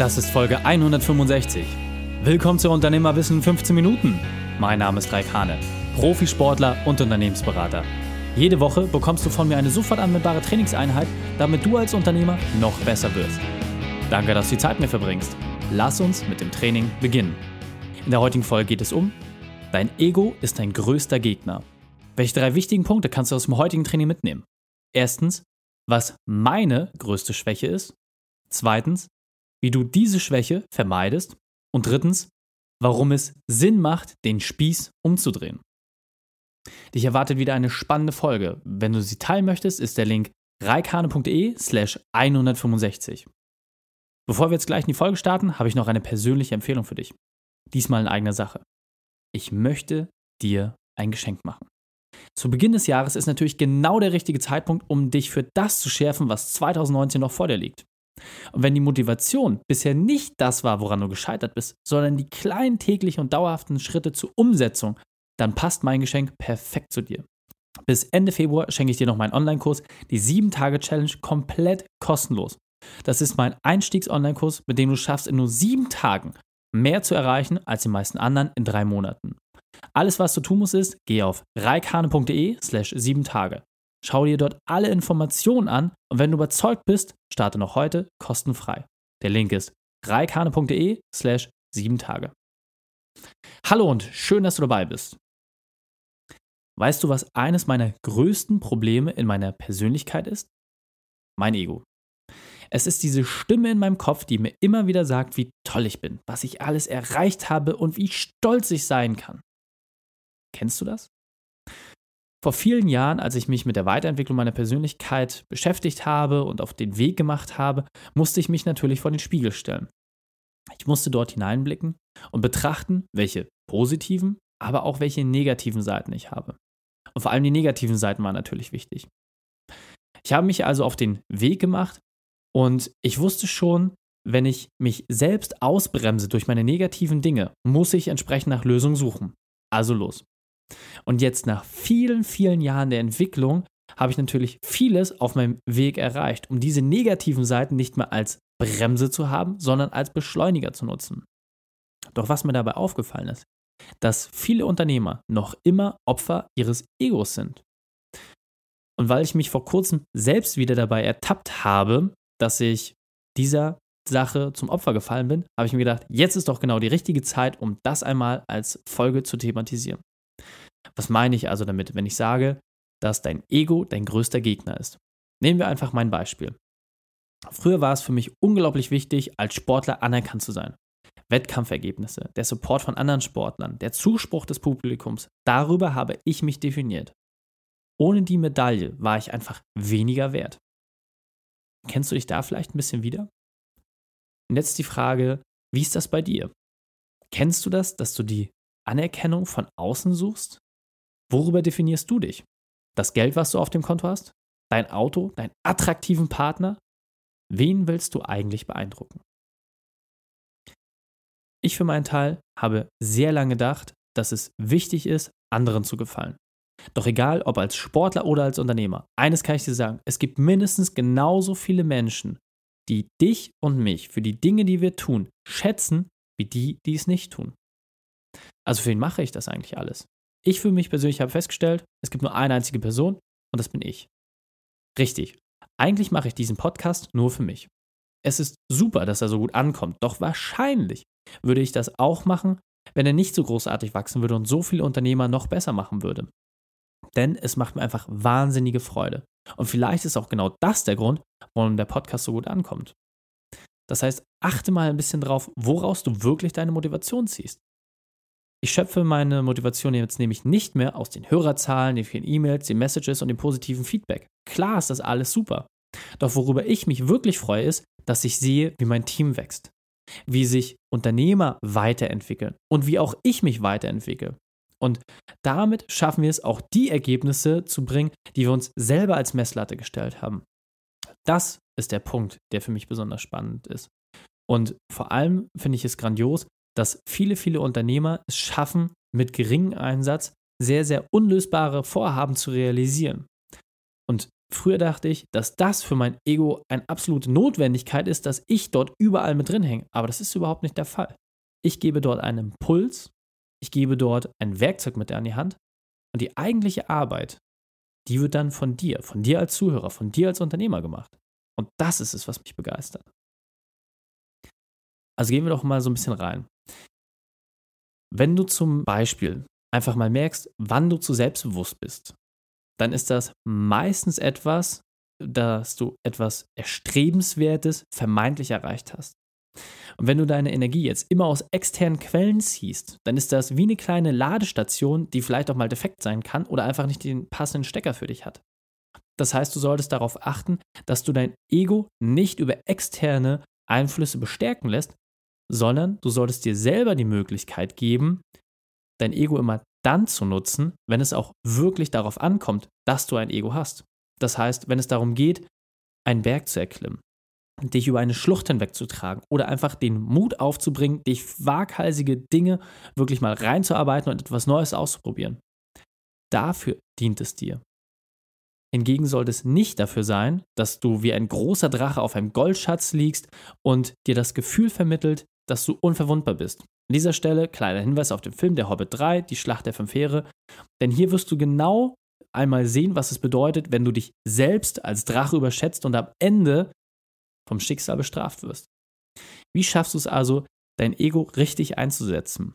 Das ist Folge 165. Willkommen zu Unternehmerwissen in 15 Minuten. Mein Name ist Raik Hane, Profisportler und Unternehmensberater. Jede Woche bekommst du von mir eine sofort anwendbare Trainingseinheit, damit du als Unternehmer noch besser wirst. Danke, dass du die Zeit mir verbringst. Lass uns mit dem Training beginnen. In der heutigen Folge geht es um Dein Ego ist dein größter Gegner. Welche drei wichtigen Punkte kannst du aus dem heutigen Training mitnehmen? Erstens, was meine größte Schwäche ist. Zweitens, wie du diese Schwäche vermeidest. Und drittens, warum es Sinn macht, den Spieß umzudrehen. Dich erwartet wieder eine spannende Folge. Wenn du sie teilen möchtest, ist der Link reikane.de slash 165. Bevor wir jetzt gleich in die Folge starten, habe ich noch eine persönliche Empfehlung für dich. Diesmal in eigener Sache ich möchte dir ein Geschenk machen. Zu Beginn des Jahres ist natürlich genau der richtige Zeitpunkt, um dich für das zu schärfen, was 2019 noch vor dir liegt. Und wenn die Motivation bisher nicht das war, woran du gescheitert bist, sondern die kleinen täglichen und dauerhaften Schritte zur Umsetzung, dann passt mein Geschenk perfekt zu dir. Bis Ende Februar schenke ich dir noch meinen Online-Kurs, die 7-Tage-Challenge, komplett kostenlos. Das ist mein Einstiegs-Online-Kurs, mit dem du schaffst, in nur sieben Tagen mehr zu erreichen als die meisten anderen in drei Monaten. Alles, was du tun musst, ist, geh auf reikhane.de slash sieben Tage. Schau dir dort alle Informationen an und wenn du überzeugt bist, starte noch heute kostenfrei. Der Link ist reikhane.de slash sieben Tage. Hallo und schön, dass du dabei bist. Weißt du, was eines meiner größten Probleme in meiner Persönlichkeit ist? Mein Ego. Es ist diese Stimme in meinem Kopf, die mir immer wieder sagt, wie toll ich bin, was ich alles erreicht habe und wie stolz ich sein kann. Kennst du das? Vor vielen Jahren, als ich mich mit der Weiterentwicklung meiner Persönlichkeit beschäftigt habe und auf den Weg gemacht habe, musste ich mich natürlich vor den Spiegel stellen. Ich musste dort hineinblicken und betrachten, welche positiven, aber auch welche negativen Seiten ich habe. Und vor allem die negativen Seiten waren natürlich wichtig. Ich habe mich also auf den Weg gemacht, und ich wusste schon, wenn ich mich selbst ausbremse durch meine negativen Dinge, muss ich entsprechend nach Lösungen suchen. Also los. Und jetzt nach vielen, vielen Jahren der Entwicklung habe ich natürlich vieles auf meinem Weg erreicht, um diese negativen Seiten nicht mehr als Bremse zu haben, sondern als Beschleuniger zu nutzen. Doch was mir dabei aufgefallen ist, dass viele Unternehmer noch immer Opfer ihres Egos sind. Und weil ich mich vor kurzem selbst wieder dabei ertappt habe, dass ich dieser Sache zum Opfer gefallen bin, habe ich mir gedacht, jetzt ist doch genau die richtige Zeit, um das einmal als Folge zu thematisieren. Was meine ich also damit, wenn ich sage, dass dein Ego dein größter Gegner ist? Nehmen wir einfach mein Beispiel. Früher war es für mich unglaublich wichtig, als Sportler anerkannt zu sein. Wettkampfergebnisse, der Support von anderen Sportlern, der Zuspruch des Publikums, darüber habe ich mich definiert. Ohne die Medaille war ich einfach weniger wert. Kennst du dich da vielleicht ein bisschen wieder? Und jetzt die Frage, wie ist das bei dir? Kennst du das, dass du die Anerkennung von außen suchst? Worüber definierst du dich? Das Geld, was du auf dem Konto hast? Dein Auto? Deinen attraktiven Partner? Wen willst du eigentlich beeindrucken? Ich für meinen Teil habe sehr lange gedacht, dass es wichtig ist, anderen zu gefallen. Doch egal, ob als Sportler oder als Unternehmer, eines kann ich dir sagen, es gibt mindestens genauso viele Menschen, die dich und mich für die Dinge, die wir tun, schätzen, wie die, die es nicht tun. Also für wen mache ich das eigentlich alles? Ich für mich persönlich habe festgestellt, es gibt nur eine einzige Person und das bin ich. Richtig. Eigentlich mache ich diesen Podcast nur für mich. Es ist super, dass er so gut ankommt, doch wahrscheinlich würde ich das auch machen, wenn er nicht so großartig wachsen würde und so viele Unternehmer noch besser machen würde denn es macht mir einfach wahnsinnige Freude. Und vielleicht ist auch genau das der Grund, warum der Podcast so gut ankommt. Das heißt, achte mal ein bisschen drauf, woraus du wirklich deine Motivation ziehst. Ich schöpfe meine Motivation jetzt nämlich nicht mehr aus den Hörerzahlen, den vielen E-Mails, den Messages und dem positiven Feedback. Klar ist das alles super. Doch worüber ich mich wirklich freue, ist, dass ich sehe, wie mein Team wächst, wie sich Unternehmer weiterentwickeln und wie auch ich mich weiterentwickle. Und damit schaffen wir es auch, die Ergebnisse zu bringen, die wir uns selber als Messlatte gestellt haben. Das ist der Punkt, der für mich besonders spannend ist. Und vor allem finde ich es grandios, dass viele, viele Unternehmer es schaffen, mit geringem Einsatz sehr, sehr unlösbare Vorhaben zu realisieren. Und früher dachte ich, dass das für mein Ego eine absolute Notwendigkeit ist, dass ich dort überall mit drin hänge. Aber das ist überhaupt nicht der Fall. Ich gebe dort einen Impuls, ich gebe dort ein Werkzeug mit an die Hand und die eigentliche Arbeit, die wird dann von dir, von dir als Zuhörer, von dir als Unternehmer gemacht. Und das ist es, was mich begeistert. Also gehen wir doch mal so ein bisschen rein. Wenn du zum Beispiel einfach mal merkst, wann du zu selbstbewusst bist, dann ist das meistens etwas, dass du etwas Erstrebenswertes vermeintlich erreicht hast. Und wenn du deine Energie jetzt immer aus externen Quellen ziehst, dann ist das wie eine kleine Ladestation, die vielleicht auch mal defekt sein kann oder einfach nicht den passenden Stecker für dich hat. Das heißt, du solltest darauf achten, dass du dein Ego nicht über externe Einflüsse bestärken lässt, sondern du solltest dir selber die Möglichkeit geben, dein Ego immer dann zu nutzen, wenn es auch wirklich darauf ankommt, dass du ein Ego hast. Das heißt, wenn es darum geht, einen Berg zu erklimmen, dich über eine Schlucht hinwegzutragen oder einfach den Mut aufzubringen, dich waghalsige Dinge wirklich mal reinzuarbeiten und etwas Neues auszuprobieren. Dafür dient es dir. Hingegen sollte es nicht dafür sein, dass du wie ein großer Drache auf einem Goldschatz liegst und dir das Gefühl vermittelt, dass du unverwundbar bist. An dieser Stelle kleiner Hinweis auf den Film Der Hobbit 3, Die Schlacht der Fünf Heere, denn hier wirst du genau einmal sehen, was es bedeutet, wenn du dich selbst als Drache überschätzt und am Ende vom Schicksal bestraft wirst. Wie schaffst du es also, dein Ego richtig einzusetzen?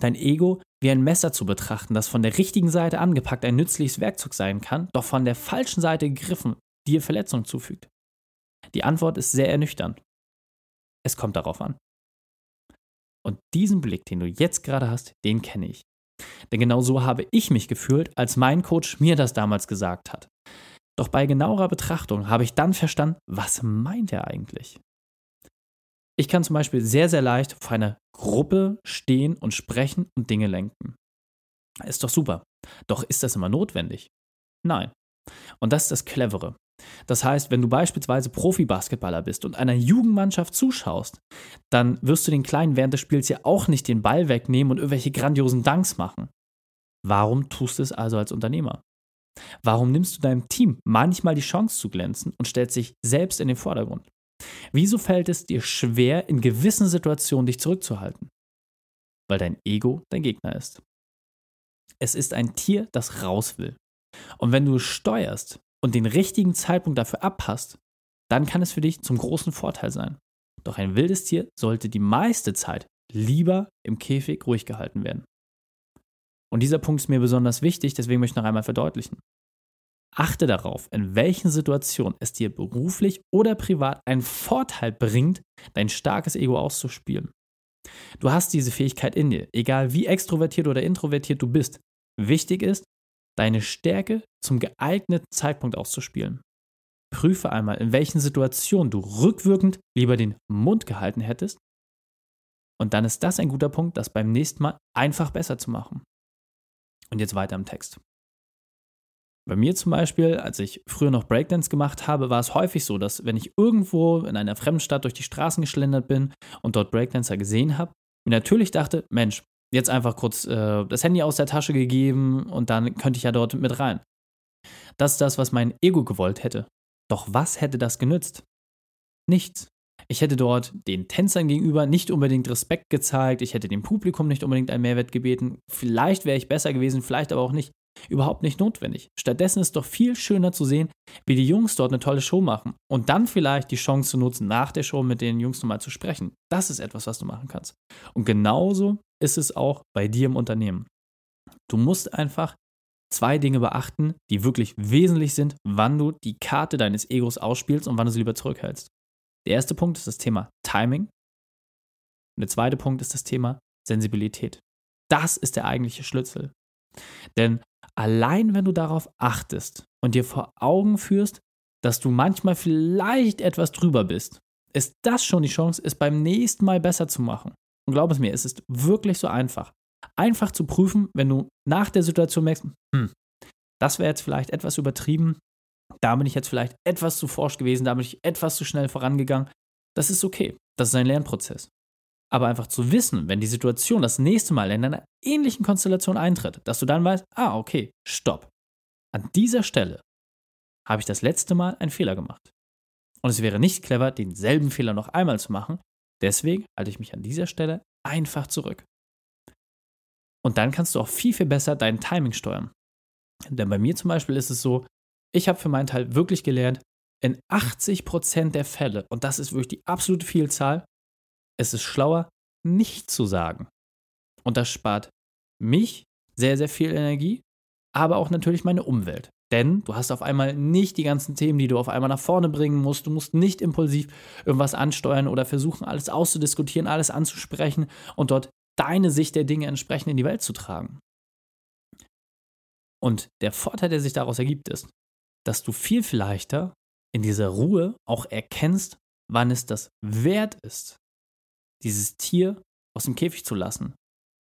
Dein Ego wie ein Messer zu betrachten, das von der richtigen Seite angepackt ein nützliches Werkzeug sein kann, doch von der falschen Seite gegriffen dir Verletzungen zufügt? Die Antwort ist sehr ernüchternd. Es kommt darauf an. Und diesen Blick, den du jetzt gerade hast, den kenne ich. Denn genau so habe ich mich gefühlt, als mein Coach mir das damals gesagt hat. Doch bei genauerer Betrachtung habe ich dann verstanden, was meint er eigentlich? Ich kann zum Beispiel sehr, sehr leicht vor einer Gruppe stehen und sprechen und Dinge lenken. Ist doch super. Doch ist das immer notwendig? Nein. Und das ist das Clevere. Das heißt, wenn du beispielsweise Profi-Basketballer bist und einer Jugendmannschaft zuschaust, dann wirst du den Kleinen während des Spiels ja auch nicht den Ball wegnehmen und irgendwelche grandiosen Danks machen. Warum tust du es also als Unternehmer? Warum nimmst du deinem Team manchmal die Chance zu glänzen und stellst dich selbst in den Vordergrund? Wieso fällt es dir schwer, in gewissen Situationen dich zurückzuhalten? Weil dein Ego dein Gegner ist. Es ist ein Tier, das raus will. Und wenn du es steuerst und den richtigen Zeitpunkt dafür abpasst, dann kann es für dich zum großen Vorteil sein. Doch ein wildes Tier sollte die meiste Zeit lieber im Käfig ruhig gehalten werden. Und dieser Punkt ist mir besonders wichtig, deswegen möchte ich noch einmal verdeutlichen. Achte darauf, in welchen Situationen es dir beruflich oder privat einen Vorteil bringt, dein starkes Ego auszuspielen. Du hast diese Fähigkeit in dir, egal wie extrovertiert oder introvertiert du bist. Wichtig ist, deine Stärke zum geeigneten Zeitpunkt auszuspielen. Prüfe einmal, in welchen Situationen du rückwirkend lieber den Mund gehalten hättest. Und dann ist das ein guter Punkt, das beim nächsten Mal einfach besser zu machen. Und jetzt weiter im Text. Bei mir zum Beispiel, als ich früher noch Breakdance gemacht habe, war es häufig so, dass wenn ich irgendwo in einer fremden Stadt durch die Straßen geschlendert bin und dort Breakdancer gesehen habe, mir natürlich dachte, Mensch, jetzt einfach kurz äh, das Handy aus der Tasche gegeben und dann könnte ich ja dort mit rein. Das ist das, was mein Ego gewollt hätte. Doch was hätte das genützt? Nichts. Ich hätte dort den Tänzern gegenüber nicht unbedingt Respekt gezeigt, ich hätte dem Publikum nicht unbedingt einen Mehrwert gebeten. Vielleicht wäre ich besser gewesen, vielleicht aber auch nicht. Überhaupt nicht notwendig. Stattdessen ist doch viel schöner zu sehen, wie die Jungs dort eine tolle Show machen und dann vielleicht die Chance zu nutzen, nach der Show mit den Jungs nochmal zu sprechen. Das ist etwas, was du machen kannst. Und genauso ist es auch bei dir im Unternehmen. Du musst einfach zwei Dinge beachten, die wirklich wesentlich sind, wann du die Karte deines Egos ausspielst und wann du sie lieber zurückhältst. Der erste Punkt ist das Thema Timing. Und der zweite Punkt ist das Thema Sensibilität. Das ist der eigentliche Schlüssel. Denn allein wenn du darauf achtest und dir vor Augen führst, dass du manchmal vielleicht etwas drüber bist, ist das schon die Chance, es beim nächsten Mal besser zu machen. Und glaub es mir, es ist wirklich so einfach. Einfach zu prüfen, wenn du nach der Situation merkst, hm, das wäre jetzt vielleicht etwas übertrieben, da bin ich jetzt vielleicht etwas zu forsch gewesen, da bin ich etwas zu schnell vorangegangen. Das ist okay. Das ist ein Lernprozess. Aber einfach zu wissen, wenn die Situation das nächste Mal in einer ähnlichen Konstellation eintritt, dass du dann weißt, ah, okay, stopp. An dieser Stelle habe ich das letzte Mal einen Fehler gemacht. Und es wäre nicht clever, denselben Fehler noch einmal zu machen. Deswegen halte ich mich an dieser Stelle einfach zurück. Und dann kannst du auch viel, viel besser dein Timing steuern. Denn bei mir zum Beispiel ist es so, ich habe für meinen Teil wirklich gelernt, in 80% der Fälle, und das ist wirklich die absolute Vielzahl, es ist schlauer, nicht zu sagen. Und das spart mich sehr, sehr viel Energie, aber auch natürlich meine Umwelt. Denn du hast auf einmal nicht die ganzen Themen, die du auf einmal nach vorne bringen musst. Du musst nicht impulsiv irgendwas ansteuern oder versuchen, alles auszudiskutieren, alles anzusprechen und dort deine Sicht der Dinge entsprechend in die Welt zu tragen. Und der Vorteil, der sich daraus ergibt, ist, dass du viel, viel leichter in dieser Ruhe auch erkennst, wann es das wert ist, dieses Tier aus dem Käfig zu lassen,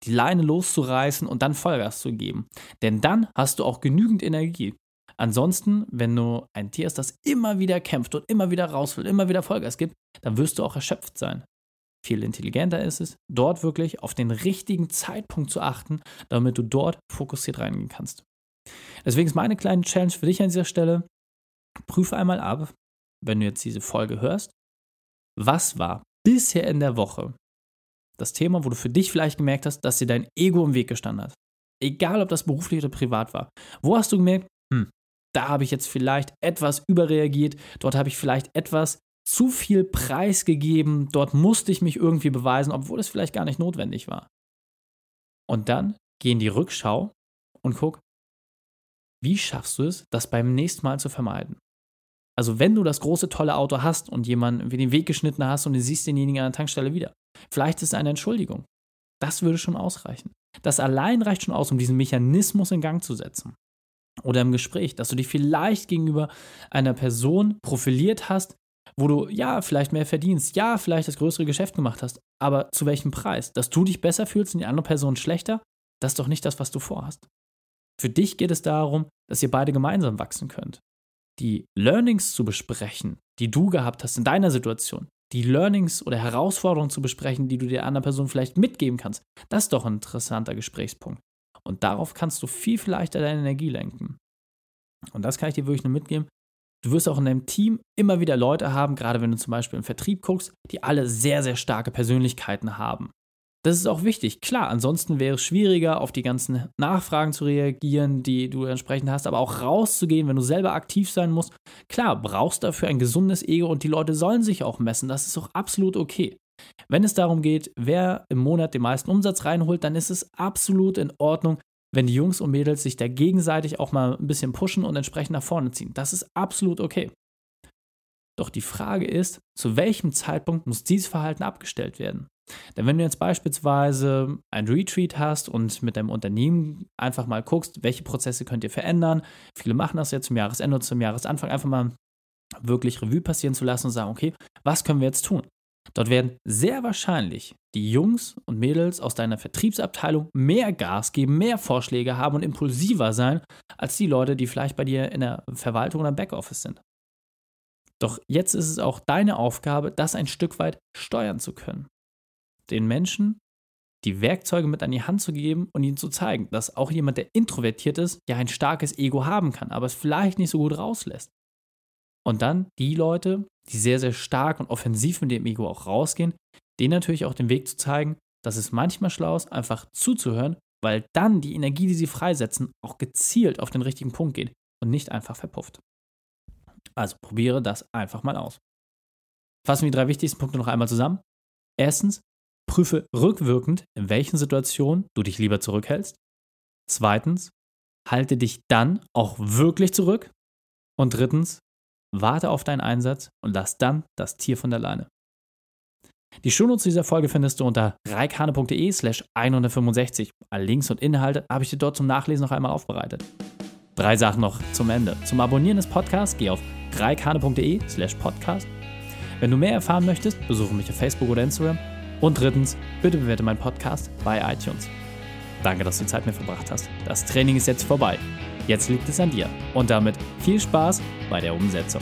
die Leine loszureißen und dann Vollgas zu geben. Denn dann hast du auch genügend Energie. Ansonsten, wenn du ein Tier hast, das immer wieder kämpft und immer wieder raus will, immer wieder Vollgas gibt, dann wirst du auch erschöpft sein. Viel intelligenter ist es, dort wirklich auf den richtigen Zeitpunkt zu achten, damit du dort fokussiert reingehen kannst. Deswegen ist meine kleine Challenge für dich an dieser Stelle, prüfe einmal ab, wenn du jetzt diese Folge hörst, was war bisher in der Woche das Thema, wo du für dich vielleicht gemerkt hast, dass dir dein Ego im Weg gestanden hat. Egal, ob das beruflich oder privat war. Wo hast du gemerkt, hm, da habe ich jetzt vielleicht etwas überreagiert, dort habe ich vielleicht etwas zu viel preisgegeben, dort musste ich mich irgendwie beweisen, obwohl es vielleicht gar nicht notwendig war. Und dann geh in die Rückschau und guck, wie schaffst du es, das beim nächsten Mal zu vermeiden? Also wenn du das große, tolle Auto hast und jemanden den Weg geschnitten hast und du siehst denjenigen an der Tankstelle wieder, vielleicht ist es eine Entschuldigung. Das würde schon ausreichen. Das allein reicht schon aus, um diesen Mechanismus in Gang zu setzen. Oder im Gespräch, dass du dich vielleicht gegenüber einer Person profiliert hast, wo du ja vielleicht mehr verdienst, ja vielleicht das größere Geschäft gemacht hast, aber zu welchem Preis? Dass du dich besser fühlst und die andere Person schlechter, das ist doch nicht das, was du vorhast. Für dich geht es darum, dass ihr beide gemeinsam wachsen könnt die Learnings zu besprechen, die du gehabt hast in deiner Situation, die Learnings oder Herausforderungen zu besprechen, die du der anderen Person vielleicht mitgeben kannst, das ist doch ein interessanter Gesprächspunkt. Und darauf kannst du viel, viel leichter deine Energie lenken. Und das kann ich dir wirklich nur mitgeben. Du wirst auch in deinem Team immer wieder Leute haben, gerade wenn du zum Beispiel im Vertrieb guckst, die alle sehr, sehr starke Persönlichkeiten haben. Das ist auch wichtig. Klar, ansonsten wäre es schwieriger, auf die ganzen Nachfragen zu reagieren, die du entsprechend hast, aber auch rauszugehen, wenn du selber aktiv sein musst. Klar, brauchst dafür ein gesundes Ego und die Leute sollen sich auch messen. Das ist auch absolut okay. Wenn es darum geht, wer im Monat den meisten Umsatz reinholt, dann ist es absolut in Ordnung, wenn die Jungs und Mädels sich da gegenseitig auch mal ein bisschen pushen und entsprechend nach vorne ziehen. Das ist absolut okay. Doch die Frage ist, zu welchem Zeitpunkt muss dieses Verhalten abgestellt werden? Denn wenn du jetzt beispielsweise ein Retreat hast und mit deinem Unternehmen einfach mal guckst, welche Prozesse könnt ihr verändern, viele machen das jetzt zum Jahresende zum Jahresanfang, einfach mal wirklich Revue passieren zu lassen und sagen, okay, was können wir jetzt tun? Dort werden sehr wahrscheinlich die Jungs und Mädels aus deiner Vertriebsabteilung mehr Gas geben, mehr Vorschläge haben und impulsiver sein, als die Leute, die vielleicht bei dir in der Verwaltung oder im Backoffice sind. Doch jetzt ist es auch deine Aufgabe, das ein Stück weit steuern zu können den Menschen die Werkzeuge mit an die Hand zu geben und ihnen zu zeigen, dass auch jemand, der introvertiert ist, ja ein starkes Ego haben kann, aber es vielleicht nicht so gut rauslässt. Und dann die Leute, die sehr, sehr stark und offensiv mit dem Ego auch rausgehen, denen natürlich auch den Weg zu zeigen, dass es manchmal schlau ist, einfach zuzuhören, weil dann die Energie, die sie freisetzen, auch gezielt auf den richtigen Punkt geht und nicht einfach verpufft. Also probiere das einfach mal aus. Fassen wir die drei wichtigsten Punkte noch einmal zusammen. Erstens, Prüfe rückwirkend, in welchen Situationen du dich lieber zurückhältst. Zweitens, halte dich dann auch wirklich zurück. Und drittens, warte auf deinen Einsatz und lass dann das Tier von der Leine. Die Shownotes dieser Folge findest du unter reikane.de slash 165. Alle Links und Inhalte habe ich dir dort zum Nachlesen noch einmal aufbereitet. Drei Sachen noch zum Ende. Zum Abonnieren des Podcasts geh auf reikane.de slash podcast. Wenn du mehr erfahren möchtest, besuche mich auf Facebook oder Instagram und drittens, bitte bewerte meinen Podcast bei iTunes. Danke, dass du Zeit mit mir verbracht hast. Das Training ist jetzt vorbei. Jetzt liegt es an dir. Und damit viel Spaß bei der Umsetzung.